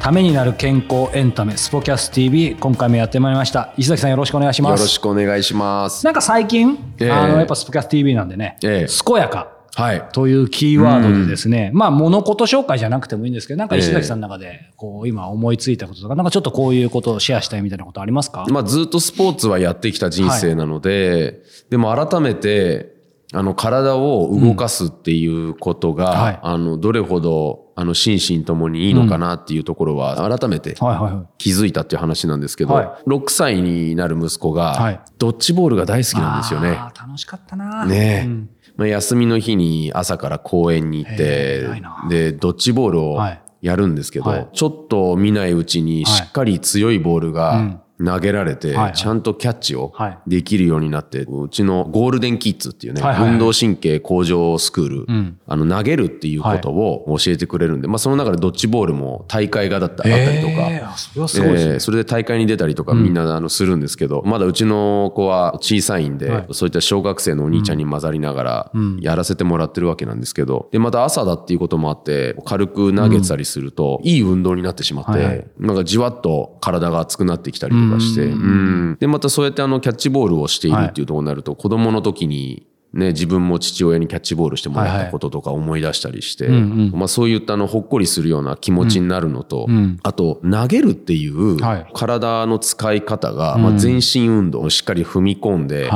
ためになる健康エンタメスポキャス TV 今回もやってまいりました。石崎さんよろしくお願いします。よろしくお願いします。なんか最近、ええ。あのやっぱスポキャス TV なんでね、ええ。健やかはいというキーワードでですね、まあ物事紹介じゃなくてもいいんですけどなんか石崎さんの中でこう今思いついたこととかなんかちょっとこういうことをシェアしたいみたいなことありますか、まあずっとスポーツはやってきた人生なので、でも改めてあの体を動かすっていうことが、うん。はい。あのどれほどあの心身ともにいいのかなっていうところは改めてはいはいはい。気づいたっていう話なんですけど、は6歳になる息子はい。がドッジボールが大好きなんですよね。あー楽しかったな。ねえ、うん。まあ、休みの日に朝から公園に行っへてでドッジボールをはい。やるんですけど、はい。ちょっと見ないうちにしっかり強いボールうん。が投げられて、ちゃんとキャッチをはい。できるようになって、うちのゴールデンキッズっていうね、運動神経向上スクール、ん。あの投げるっていうことを教えてくれるんで、まあ、その中でドッジボールも大会がだったあったりとか。そえーそれで大会に出たりとかみんなあのするんですけど、まだうちの子は小さいんで、はい。そういった小学生のお兄ちゃんに混ざりながらやらせてもらってるわけなんですけど、で、また朝だっていうこともあって、軽く投げてたりすると、いい運動になってしまって、なんかじわっと体が熱くなってきたりとかして、うん。で、またそうやってあのキャッチボールをしているっていうところになると、子供の時にね、自分も父親にキャッチボールしてもらったこととか思い出したりして、まあそういったあのほっこりするような気持ちになるのと、あと投げるっていうはい。体の使い方が、まあ全身運動をしっかり踏み込んで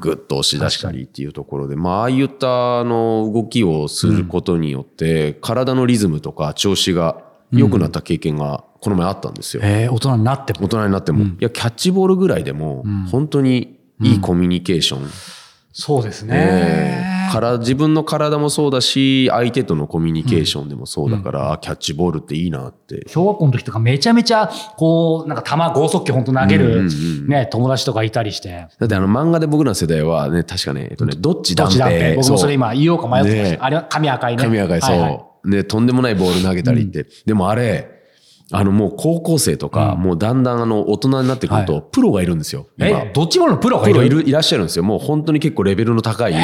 ぐっと押し出したりっていうところで、まあああいったあの動きをすることによって、体のリズムとか調子が良くなった経験がこの前あったんですよ。えー大人になっても大人になっても。いや、キャッチボールぐらいでも、本当にいいコミュニケーション。そうですえね、ーから自分の体もそうだし、相手とのコミュニケーションでもそうだから、あキャッチボールっていいなって。小学校の時とかめちゃめちゃ、こう、なんか球、剛速球本当投げる、ね、友達とかいたりして。だってあの漫画で僕らの世代はね、確かね、えっとね、どっちどっ断ちだって、平。僕もそれ今言おうか迷ってましねた。あれは髪赤いね。髪赤い、そう、はいはいね、とんでもないボール投げたりって。でもあれ、あのもう高校生とか、もうだんだんあの大人になってくると、はプロがいるんですよ。今え、どっちものプロがいる？プロいるいらっしゃるんですよ。もう本当に結構レベルの高い、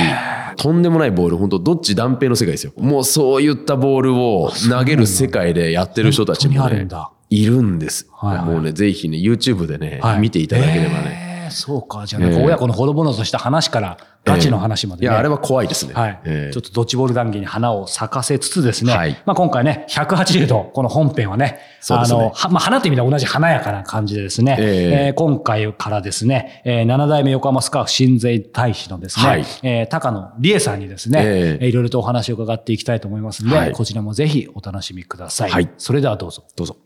とんでもないボール、本当どっち断平の世界ですよ。もうそういったボールを投げる世界でやってる人たちもねいるんです。もうね、ぜひね、YouTube でね、はい見ていただければね。えーそうか。じゃあ、親子のほのぼのとした話から、ガチの話まで、ね。いや、あれは怖いですね。はい、えーちょっとドッジボール談義に花を咲かせつつですね、はい。まあ今回ね、180度、この本編はね、そうですね。あの、はまあ花という意味では同じ華やかな感じでですね、ええ。えー今回からですね、えー7代目横浜スカーフ親善大使のですね、はい。えー高野理恵さんにですね、ええ。えーいろいろとお話を伺っていきたいと思いますので、はい。こちらもぜひお楽しみください。はい。それではどうぞ。どうぞ。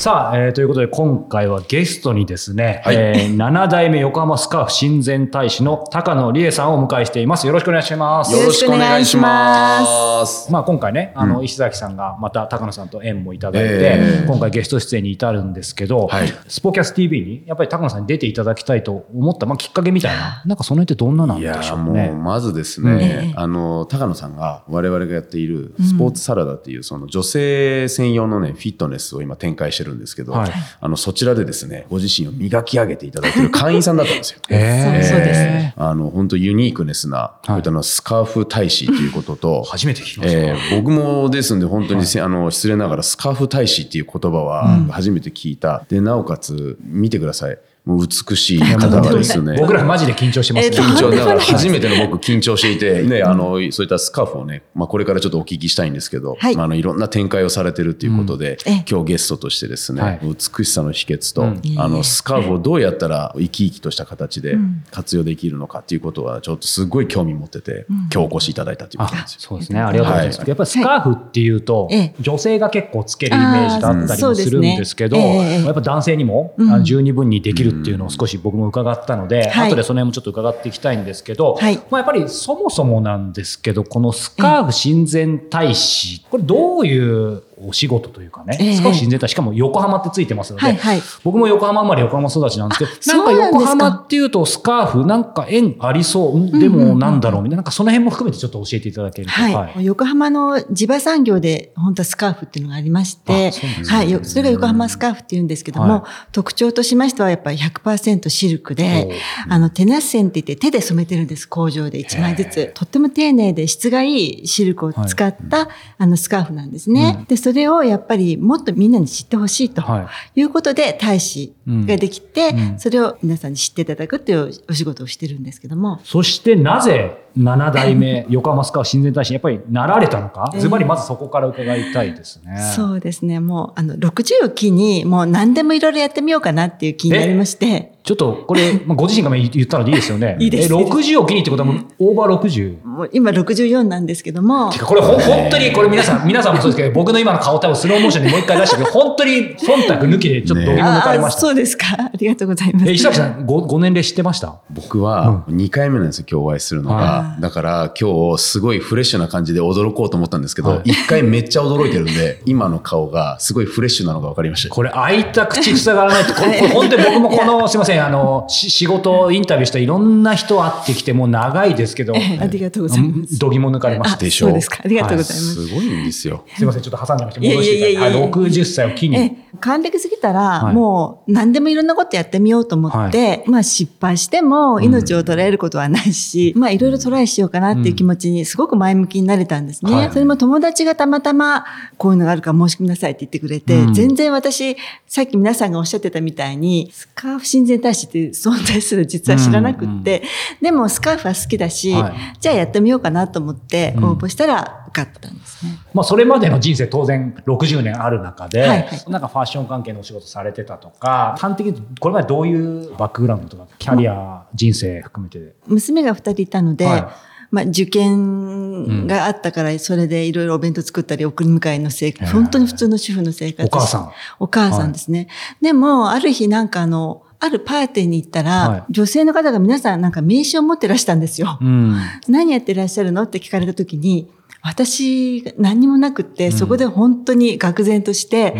さあ、えーということで今回はゲストにですね、はい。えー7代目横浜スカーフ親善大使の高野理恵さんをお迎えしています。よろしくお願いします。よろしくお願いします。まあ、今回ね、あの、石崎さんがまた高野さんと縁もいただいて、ええ。今回ゲスト出演に至るんですけど、はい。スポキャス TV にやっぱり高野さんに出ていただきたいと思った、まあ、きっかけみたいな、なんかその辺ってどんななんいやでしょうもうね。まずですね、あの高野さんが我々がやっているスポーツサラダっていうその女性専用のねフィットネスを今展開してるんですけど、はい。あのそちらでですねご自身を磨き上げていただいてる会員さんだったんですよ。ええそうですね。あの本当ユニークネスな、こういったのスカーフ大使ということと初めて聞きました。えー僕もですんで本当にせ、あの失礼ながらスカーフ大使っていう言葉は初めて聞いた、でなおかつ見てくださいもう美しい方がですね。僕らマジで緊張してますね。えー緊張だから。初めての僕 緊張していて、ね、あのそういったスカーフをね、まあ、これからちょっとお聞きしたいんですけど、はい。まあ、あのいろんな展開をされてるということで、ええ。今日ゲストとしてですね、はい。美しさの秘訣と、あのスカーフをどうやったら生き生きとした形で活用できるのかっていうことはちょっとすごい興味持ってて、今日お越しいただいたということなんあですよ。そうですね。ありがとうございます。はい。やっぱりスカーフっていうと、ええ。女性が結構つけるイメージがあったりもするんですけど、やっぱ男性にも、十二分にできるっていうのを少し僕も伺ったので、はい。後でその辺もちょっと伺っていきたいんですけど、はい。まあ、やっぱりそもそもなんですけど、このスカーフ親善大使、これどういうお仕事というかね、えーフ親善大使しかも横浜ってついてますので、はいはい。僕も横浜生まれ横浜育ちなんですけど、あなんか横浜っていうとスカーフなんか縁ありそう、んでもなんだろうみたいな、なんかその辺も含めてちょっと教えていただけると。はい。横浜の地場産業で本当はスカーフっていうのがありましてねはい。よそれが横浜スカーフっていうんですけども、は特徴としましてはやっぱり100%シルクで、あの手なっ線って言って手で染めてるんです、工場で1枚ずつ。とっても丁寧で質がいいシルクを使った、あのスカーフなんですね。で、それをやっぱりもっとみんなに知ってほしいと。はいいうことで大使ができて、うんそれを皆さんに知っていただくっていうお仕事をしてるんですけども。そしてなぜ7代目横浜スカーフ親善大使にやっぱりなられたのか、ズバリまずそこから伺いたいですね。そうですね。もう、あの、60を機に、もう何でもいろいろやってみようかなっていう気になりまして、ちょっとこれ、まあ、ご自身が言ったのでいいですよね。いいですえ60を機にってことはもうオーバー 60? もう今64なんですけどもて、かこれほ本当にこれ皆さん、皆さんもそうですけど、僕の今の顔多分スローモーションでもう一回出したけど、本当に忖度抜きでちょっと抜かれました。あそうですか。ありがとうございます。え、石崎さんご、ご年齢知ってました？僕は2回目なんですよ、今日お会いするのが。はだから今日すごいフレッシュな感じで驚こうと思ったんですけど、はい1回めっちゃ驚いてるんで、今の顔がすごいフレッシュなのが分かりました。これ開いた口塞がらないと、これこれ本当に僕もこの、すいません、あの、し仕事、インタビューしたいろんな人会ってきてもう長いですけど、ええありがとうございます。度肝抜かれました。でしょそうですか。ありがとうございます。すごいんですよ。すいません、ちょっと挟んでました。いやい戻していただいて。やいやいやはい、60歳を機に。ええ、還暦過ぎたら、はい。もう何でもいろんなことやってみようと思って、まあ失敗しても命を捉えることはないし、まあいろいろトライしようかなっていう気持ちにすごく前向きになれたんですね。はい。それも友達がたまたまこういうのがあるから申し込みなさいって言ってくれて、うん。全然私、さっき皆さんがおっしゃってたみたいに、スカーフ親善大使って存在する実は知らなくって、でもスカーフは好きだし、はい。じゃあやってみようかなと思ってうん。応募したら受かったんですね。まあ、それまでの人生当然60年ある中で、はいはいなんかファッション関係のお仕事されてたとか、端的にこれまでどういうバックグラウンドとか、キャリア、人生含めて。娘が二人いたので、はまあ、受験があったから、それでいろいろお弁当作ったり、送り迎えの生活、へー本当に普通の主婦の生活。お母さん。お母さんですね。でも、ある日なんかあの、あるパーティーに行ったら、はい女性の方が皆さんなんか名刺を持ってらしたんですよ。うん。何やってらっしゃるの？って聞かれた時に、私、何にもなくって、そこで本当に愕然として、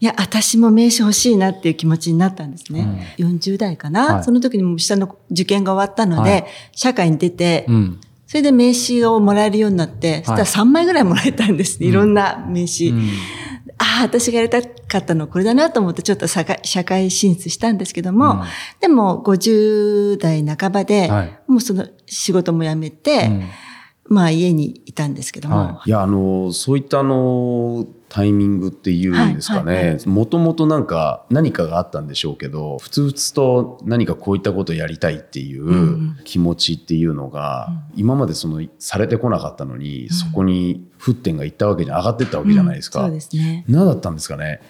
いや、私も名刺欲しいなっていう気持ちになったんですね。40代かな、はい。その時にもう下の受験が終わったので、はい。社会に出て、うん。それで名刺をもらえるようになって、そしたら3枚ぐらいもらえたんです。ね。いろんな名刺。うん。ああ、私がやりたかったのはこれだなと思ってちょっと社会社会進出したんですけども、うん。でも50代半ばで、はい。もうその仕事も辞めて、うんまあ家にいたんですけども、はいや、あの、そういったあの、タイミングっていうんですかね。もともとなんか何かがあったんでしょうけど、ふつふつと何かこういったことをやりたいっていう気持ちっていうのが、今までその、されてこなかったのに、そこに沸点がいったわけじゃ、上がってったわけじゃないですか。そうですね。何だったんですかね。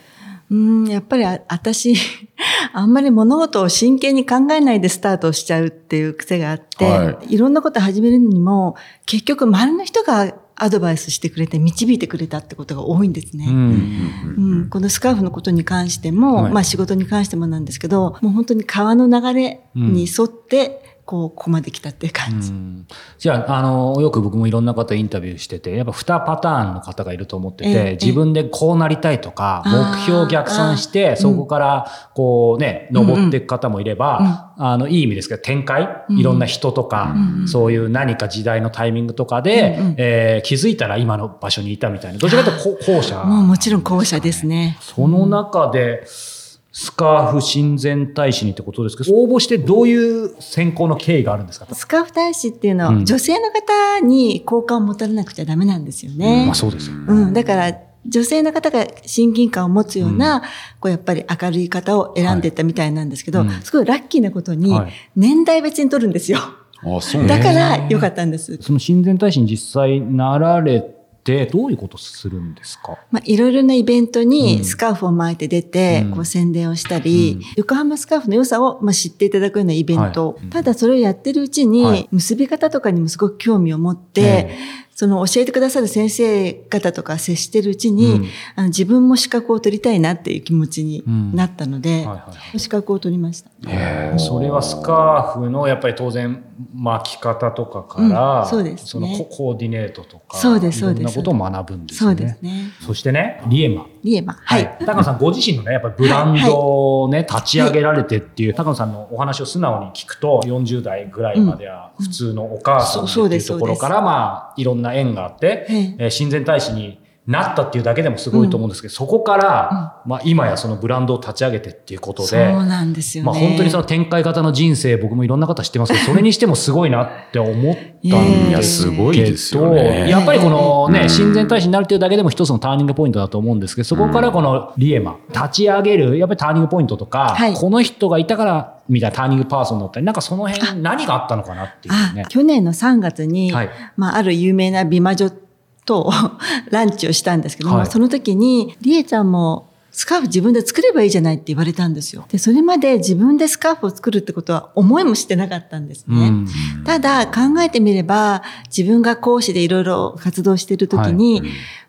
うん、やっぱりあ私、あんまり物事を真剣に考えないでスタートしちゃうっていう癖があって、、はい。ろんなこと始めるのにも、結局周りの人がアドバイスしてくれて導いてくれたってことが多いんですね。うんうん、このスカーフのことに関しても、はい。まあ仕事に関してもなんですけど、もう本当に川の流れに沿って、こう、ここまで来たっていう感じ。うん。じゃあ、あの、よく僕もいろんな方インタビューしてて、やっぱ2パターンの方がいると思ってて、ええ自分でこうなりたいとか、目標を逆算して、そこから、こうね、登っていく方もいれば、あの、いい意味ですけど、展開、いろんな人とか、そういう何か時代のタイミングとかで、うんうん。えー気づいたら今の場所にいたみたいな、どちらかというとこ後者。もうもちろん後者ですね。その中で、スカーフ親善大使にってことですけど、応募してどういう選考の経緯があるんですか？スカーフ大使っていうのは、うん女性の方に好感を持たれなくちゃダメなんですよね。まあそうですよ。うん、だから、女性の方が親近感を持つような、こうやっぱり明るい方を選んでいったみたいなんですけど、はいうんすごいラッキーなことにはい、年代別に取るんですよ。あ、そうなんだだから良かったんです。その親善大使に実際なられて、どういうことするんですか？まあ、いろいろなイベントうん。にスカーフを巻いて出て、うん。こう宣伝をしたり、うん。横浜スカーフの良さを、まあ、知っていただくようなイベント、はい。ただそれをやってるうちに、はい。結び方とかにもすごく興味を持って、えその教えてくださる先生方とか接してるうちに、うんあの自分も資格を取りたいなっていう気持ちになったので、はいはいはい資格を取りました。それはスカーフのやっぱり当然巻き方とかから、うんそうですねそのココーディネートとかそうですそうですいろんなことを学ぶんですね。そうですね。そしてね、リエマ。リエマ。はい。高野さんご自身のね、やっぱりブランドをね、立ち上げられてっていう、高野さんのお話を素直に聞くと、40代ぐらいまでは普通のお母さんっていうそうそうですところから、まあ、いろんな縁があって、親善大使になったっていうだけでもすごいと思うんですけど、そこから、まあ、今やそのブランドを立ち上げてっていうことそうで、なんですよね。まあ、本当にその展開型の人生、僕もいろんな方知ってますけど、それにしてもすごいなって思ったんですいやいや、すごい。やっぱりこのね、うん親善大使になるというだけでも一つのターニングポイントだと思うんですけど、そこからこのリエマ、立ち上げる、やっぱりターニングポイントとか、はいこの人がいたから、みたいなターニングパーソンだったり、なんかその辺何があったのかなっていうあね。去年の3月に、はいまあ、ある有名な美魔女と ランチをしたんですけども、はいその時に、りえちゃんもスカーフ自分で作ればいいじゃないって言われたんですよ。で、それまで自分でスカーフを作るってことは思いもしてなかったんですね。うんただ考えてみれば、自分が講師でいろいろ活動している時に、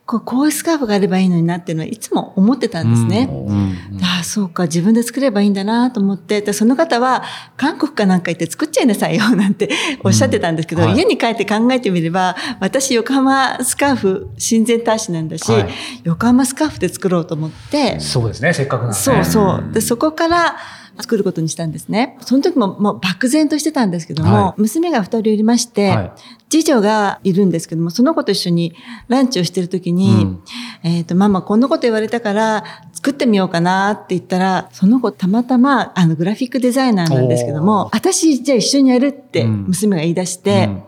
こうこういうスカーフがあればいいのになっていうのはいつも思ってたんですね。うん。ああ、そうか、自分で作ればいいんだなと思って、でその方は、韓国かなんか行って作っちゃいなさいよ、なんておっしゃってたんですけど、うんはい。家に帰って考えてみれば、私、横浜スカーフ親善大使なんだし、はい。横浜スカーフで作ろうと思って、そうですね、せっかくなんで、ね。そうそう。で、そこから作ることにしたんですね。その時ももう漠然としてたんですけども、はい。娘が二人いまして、はい。次女がいるんですけども、その子と一緒にランチをしてる時に、うん。えっ、と、ママこんなこと言われたから作ってみようかなって言ったら、その子たまたまあのグラフィックデザイナーなんですけどおも、私じゃあ一緒にやるってうん。娘が言い出して、うん。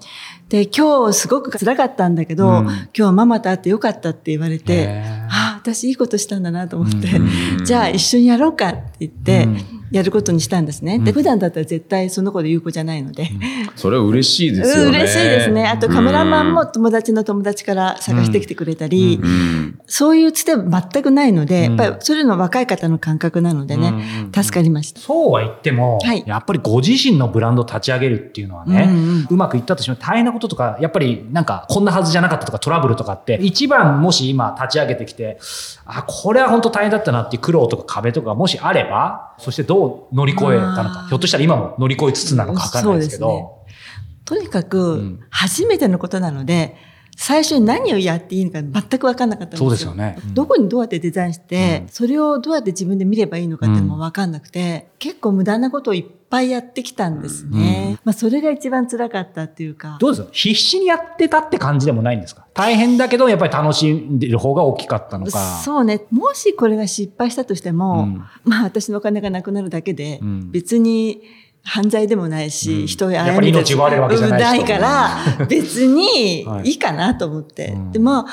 で、今日すごく辛かったんだけど、うん。今日ママと会ってよかったって言われてあ、私いいことしたんだなと思って、うんじゃあ一緒にやろうかって言ってうん、やることにしたんですね。で、普段だったら絶対その子で言う子じゃないので。それは嬉しいですよね。うん嬉しいですね。あとカメラマンも友達の友達から探してきてくれたり、うん。そういうつて全くないので、うんやっぱりそれの若い方の感覚なのでね、助かりました。そうは言っても、はいやっぱりご自身のブランドを立ち上げるっていうのはね、ううんまくいったとしても大変なこととか、やっぱりなんかこんなはずじゃなかったとかトラブルとかって、一番もし今立ち上げてきて、あ、これは本当大変だったなっていう苦労とか壁とかもしあれば、そしてどう乗り越えたのあかー、ひょっとしたら今も乗り越えつつなのかわかんないですけど、とにかうくん、初めてのことなので、最初に何をやっていいのか全く分かんなかったんですよ。そうですよねうんどこにどうやってデザインして、それをどうやって自分で見ればいいのかっても分かんなくて、結構無駄なことをいっぱいやってきたんですね。まあそれが一番辛かったっていうか。どうですか？必死にやってたって感じでもないんですか？大変だけど、やっぱり楽しんでる方が大きかったのか。そうね。もしこれが失敗したとしても、うんまあ私のお金がなくなるだけで、うん別に犯罪でもないし、うん。人をやっぱり命奪われるわけじゃないから、別にはい。いいかなと思って。うん。でも、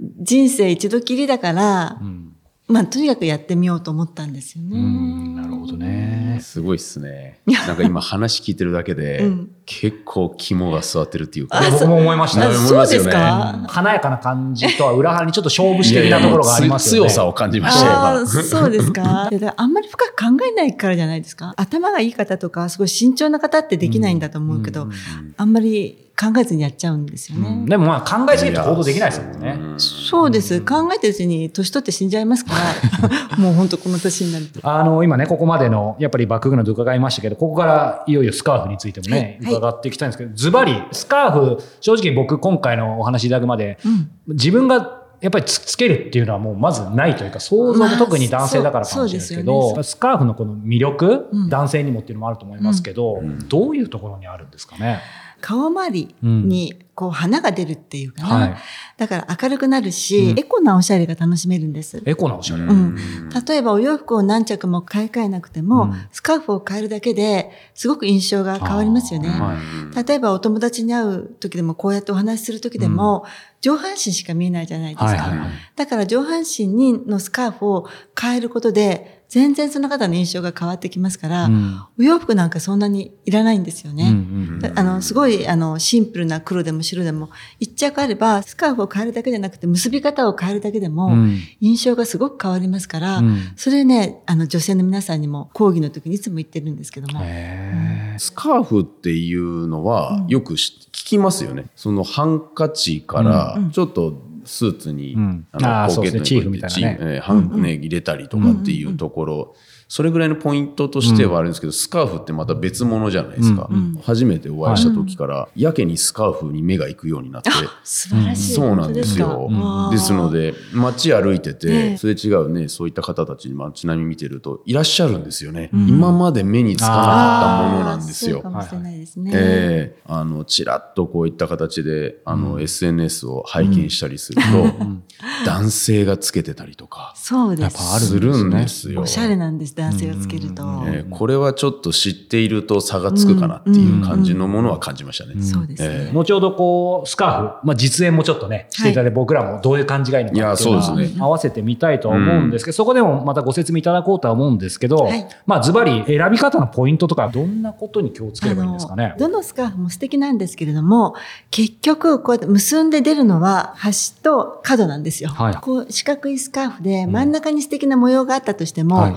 人生一度きりだから、うんまあとにかくやってみようと思ったんですよね。うんなるほどね。すごいっすね。なんか今話聞いてるだけで、うん結構肝が座ってるっていうか。僕も思いましたあね。そうですか？華やかな感じとは裏腹にちょっと勝負師的なところがありますよね。強さを感じましたよ。ああ、そうですか？であんまり深く考えないからじゃないですか？頭がいい方とか、すごい慎重な方ってできないんだと思うけど、あんまり考えずにやっちゃうんですよね。うんでもまあ考えすぎると行動できないですもんね。そうです。考えてるうちに年取って死んじゃいますから、もう本当この年になると。あの、今ね、ここまでの、やっぱりバックグラウンド伺いましたけど、ここからいよいよスカーフについてもね、はい伺っていきたいんですけど、ズバリ、スカーフ、正直僕今回のお話いただくまで、うん自分がやっぱりつつけるっていうのはもうまずないというか、想像も特に男性だからかもしれないですけど、スカーフのこの魅力、うん男性にもっていうのもあると思いますけど、どういうところにあるんですかね？顔周りにこう花が出るっていうかな。はいだから明るくなるし、うんエコなおしゃれが楽しめるんです。エコなおしゃれ。うん、例えばお洋服を何着も買い替えなくても、うんスカーフを変えるだけですごく印象が変わりますよね。はい例えばお友達に会う時でもこうやってお話しする時でも、上半身しか見えないじゃないですか。はいはいはいだから上半身にのスカーフを変えることで全然その方の印象が変わってきますから、うん。お洋服なんかそんなにいらないんですよね。うんうんであの、すごい、あの、シンプルな黒でも白でも、一着あれば、スカーフを変えるだけじゃなくて、結び方を変えるだけでも、うん。印象がすごく変わりますから、うん。それね、あの、女性の皆さんにも講義の時にいつも言ってるんですけども、へスカーフっていうのはよくし聞きますよね。そのハンカチからちょっとスーツに、うん。あのポケットにチーフみたいなね。ね入れたりとかっていうところ、それぐらいのポイントとしてはあるんですけど、スカーフってまた別物じゃないですか。初めてお会いした時から、やけにスカーフに目が行くようになって。素晴らしい。そうなんですよ。ですの、で、街歩いてえて、えすれ違うね、そういった方たちに街並み見てると、いらっしゃるんですよね。今まで目につかなかったものなんですよあーそうか。もしれないですね。ええあの、ちらっとこういった形で、あの、SNS を拝見したりすると、男性がつけてたりとか、そうです。するんですよ。おしゃれなんです、男性がつけると。ええこれはちょっと知っていると差がつくかなっていう感じのものは感じましたね。そうですね。後ほどこうスカーフ、まあ、実演もちょっとねしていただいて、僕らもどういう感じがいいのかっていうのいやそうですは合わせてみたいとは思うんですけど、そこでもまたご説明いただこうとは思うんですけど、はいまあズバリ選び方のポイントとかどんなことに気をつければいいんですかね？どのスカーフも素敵なんですけれども、結局、こうやって結んで出るのは端と角なんですよ。はいこう四角いスカーフで真ん中に素敵な模様があったとしても、はい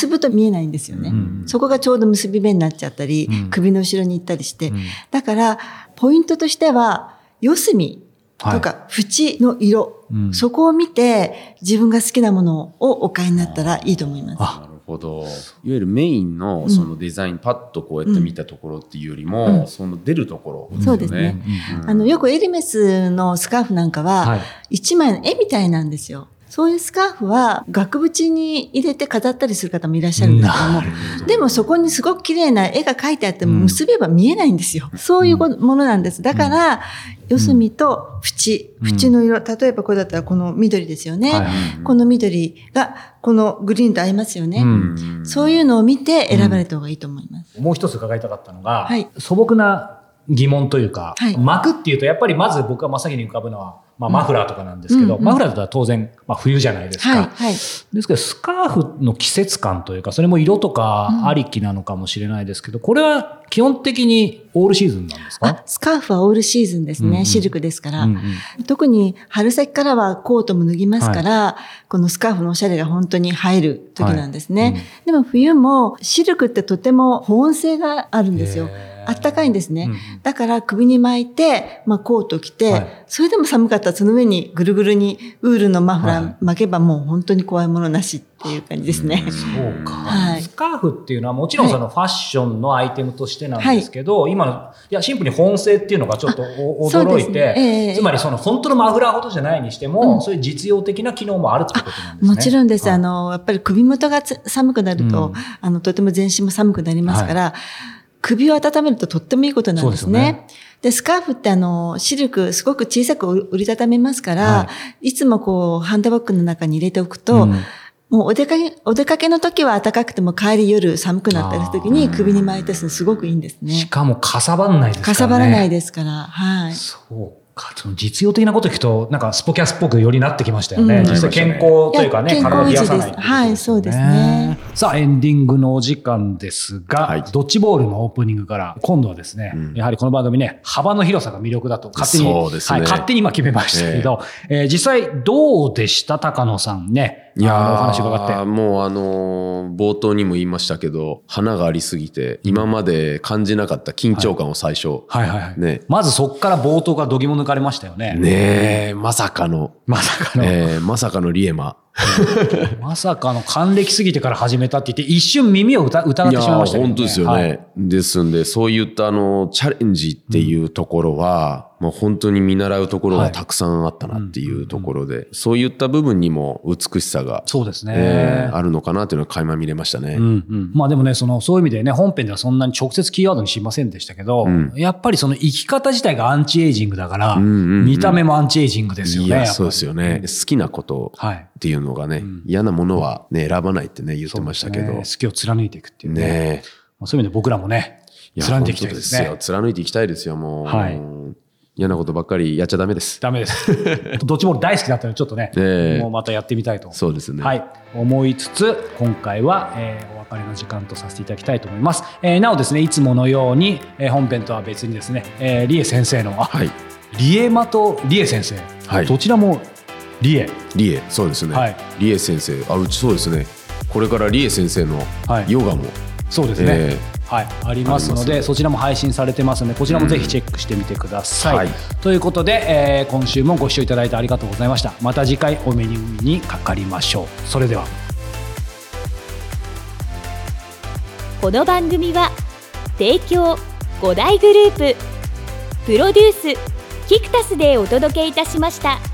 結ぶと見えないんですよね。ん。そこがちょうど結び目になっちゃったり、うん。首の後ろに行ったりして、だから、ポイントとしては、四隅とか縁の色、うん。そこを見て自分が好きなものをお買いになったらいいと思います。なるほど。いわゆるメインのそのデザイン、パッとこうやって見たところっていうよりも、その出るところ、そうですね。あの、よくエルメスのスカーフなんかは、はい。一枚の絵みたいなんですよ。そういうスカーフは額縁に入れて飾ったりする方もいらっしゃるんですけども、でもそこにすごく綺麗な絵が描いてあっても結べば見えないんですよ。そういうものなんです。だから、四隅と縁、縁の色、例えばこれだったらこの緑ですよね。はいこの緑がこのグリーンと合いますよね。うん。そういうのを見て選ばれた方がいいと思います。もう一つ伺いたかったのが、はい。素朴な疑問というか、はい。巻くっていうとやっぱりまず僕は真っ先に浮かぶのは、まあ、マフラーとかなんですけど、うんうんマフラーだったら当然、まあ、冬じゃないですか。はい、はい。ですけど、スカーフの季節感というか、それも色とかありきなのかもしれないですけど、これは基本的にオールシーズンなんですあか、スカーフはオールシーズンですね。うんうんシルクですから。うんうん特に春先からはコートも脱ぎますから、このスカーフのおしゃれが本当に入る時なんですね。はいうんでも冬もシルクってとても保温性があるんですよあったかいんですね。うんうん。だから首に巻いて、まあ、コート着て、はい。それでも寒かったらその上にぐるぐるにウールのマフラー巻けばもう本当に怖いものなしっていう感じですね。そうか、はい。スカーフっていうのはもちろんそのファッションのアイテムとしてなんですけど、今の、いや、シンプルに保温性っていうのがちょっと 驚いて、ねええつまりその本当のマフラーほどじゃないにしても、うん。そういう実用的な機能もあるってことなんですね。もちろんです。はい。あの、やっぱり首元がつ寒くなると、うん。あの、とても全身も寒くなりますから、首を温めるととってもいいことなんですそうでね。でスカーフってあの、シルクすごく小さく折りたためますから、、はいつもこう、ハンドバッグの中に入れておくと、うんもうお出かけ、お出かけの時は暖かくても帰り夜寒くなったりする時に首に巻いてするのすごくいいんですしね。かもかさばんないですからね。かさばらないですから、はい。そうか。その実用的なこと聞くと、なんかスポキャスっぽくよりなってきましたよね。うん。実際健康というかね、体を冷やさない健康維持です。はいそうですね。さあ、エンディングのお時間ですが、はい。ドッジボールのオープニングから、今度はですね、うん。やはりこの番組ね、幅の広さが魅力だと勝手に、ね。はい、勝手に今決めましたけど、えー実際どうでした高野さんね？いやお話ー伺って。もうあのー冒頭にも言いましたけど、花がありすぎて、今まで感じなかった緊張感を最初、はいはいはい。ねまずそこから冒頭が度肝抜かれましたよね。ねえ、まさかの、まさかの、えーまさかのリエマ。まさかの還暦過ぎてから始めたって言って、一瞬耳を疑疑ってしまいましたけど、ね。本当ですよね。はいですんで、そういったあの、チャレンジっていうところは、もう本当に見習うところがたくさんあったなっていうところで、そういった部分にも美しさが、そうですね。えーあるのかなっていうのが垣間見れましたね。うんうん、まあでもね、その、そういう意味でね、本編ではそんなに直接キーワードにしませんでしたけど、んやっぱりその生き方自体がアンチエイジングだから、んうんうん見た目もアンチエイジングですよね。そうですよね。好きなことはい。っていうのがね、嫌なものはね、選ばないってね、言ってましたけど。ね好きを貫いていくっていうね。ねまあそういう意味で僕らもね、貫いていきたいですね。貫いていきたいですよ、もう。はい嫌なことばっかりやっちゃダメです。ダメです。ドッジボール大好きだったので、ちょっとね、ええもうまたやってみたいと。そうですね。はい、思いつつ今回は、えーお別れの時間とさせていただきたいと思います、えーなおですねいつものように、えー本編とは別にですね、えー、リエ先生のあ、はい。リエマとリエ先生、はいどちらもリエ。リエ、そうですね。はい。リエ先生、あ、うちそうですね。これからリエ先生のはい。ヨガも、そうですね、えーはい、ありますのでありますのでそちらも配信されてますのでこちらもぜひチェックしてみてください。はい。ということで、えー今週もご視聴いただいてありがとうございました。また次回お目ににかかりましょう。それでは。この番組は提供5大グループ。プロデュースキクタスでお届けいたしました。